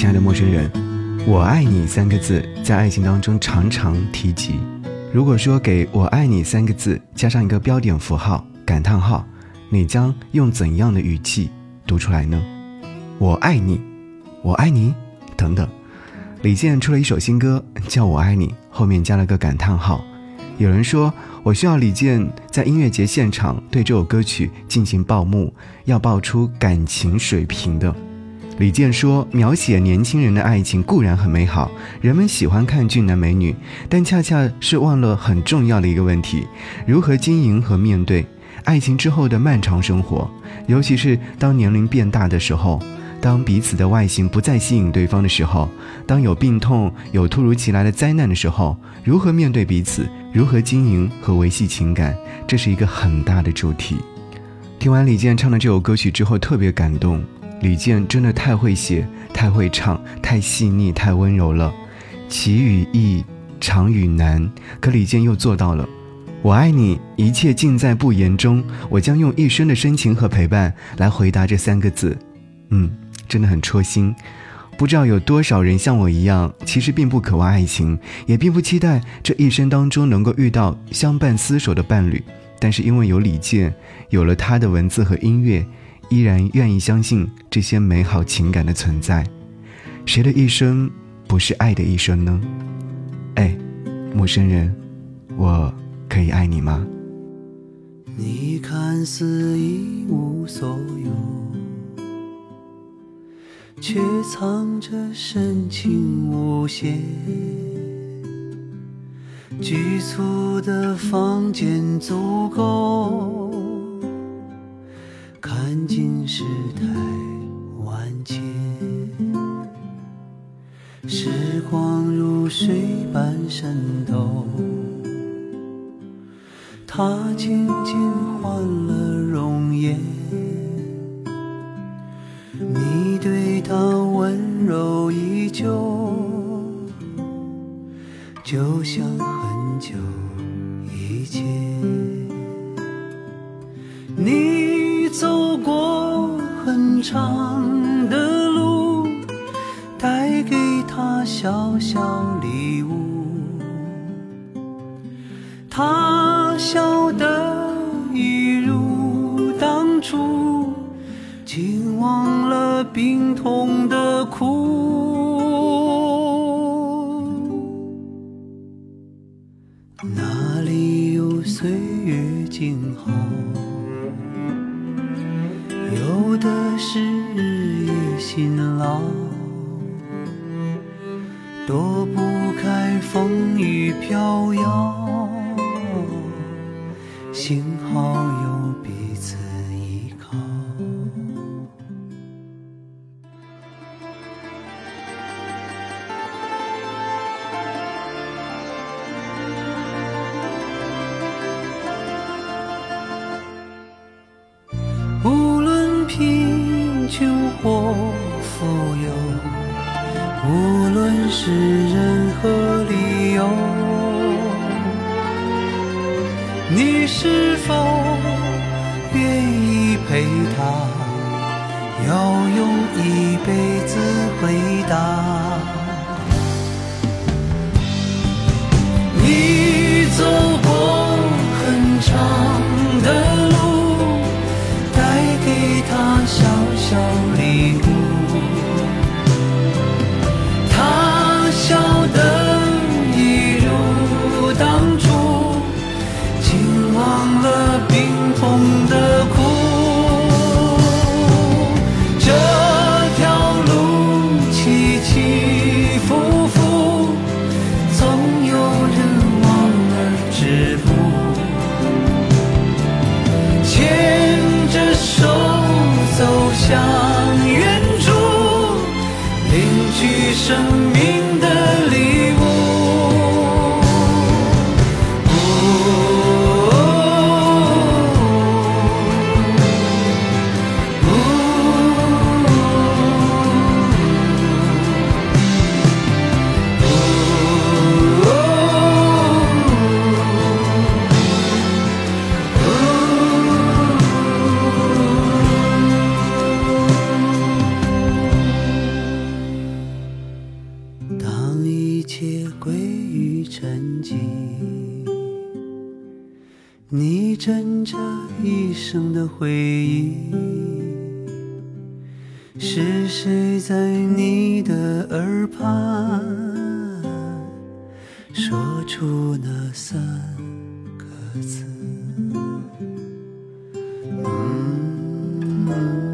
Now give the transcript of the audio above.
亲爱的陌生人，我爱你三个字在爱情当中常常提及。如果说给我爱你三个字加上一个标点符号感叹号，你将用怎样的语气读出来呢？我爱你，我爱你，等等。李健出了一首新歌，叫我爱你，后面加了个感叹号。有人说我需要李健在音乐节现场对这首歌曲进行报幕，要报出感情水平的。李健说：“描写年轻人的爱情固然很美好，人们喜欢看俊男美女，但恰恰是忘了很重要的一个问题：如何经营和面对爱情之后的漫长生活。尤其是当年龄变大的时候，当彼此的外形不再吸引对方的时候，当有病痛、有突如其来的灾难的时候，如何面对彼此？如何经营和维系情感？这是一个很大的主题。”听完李健唱的这首歌曲之后，特别感动。李健真的太会写，太会唱，太细腻，太温柔了。奇与易，长与难，可李健又做到了。我爱你，一切尽在不言中。我将用一生的深情和陪伴来回答这三个字。嗯，真的很戳心。不知道有多少人像我一样，其实并不渴望爱情，也并不期待这一生当中能够遇到相伴厮守的伴侣。但是因为有李健，有了他的文字和音乐。依然愿意相信这些美好情感的存在，谁的一生不是爱的一生呢？哎，陌生人，我可以爱你吗？你看似一无所有，却藏着深情无限。局促的房间足够。世态万千，时光如水般渗透，它渐渐换了容颜。你对他温柔依旧，就像很久以前。你。走过长的路，带给他小小礼物。他笑得一如当初，竟忘了病痛的苦。哪里有岁月静好？日夜辛劳，躲不开风雨飘摇。幸好或富有，无论是任何理由，你是否愿意陪他？要用一辈子回答。你走过很长的路，带给他小小。生。一切归于沉寂。你枕着一生的回忆是谁在你的耳畔说出那三个字？嗯。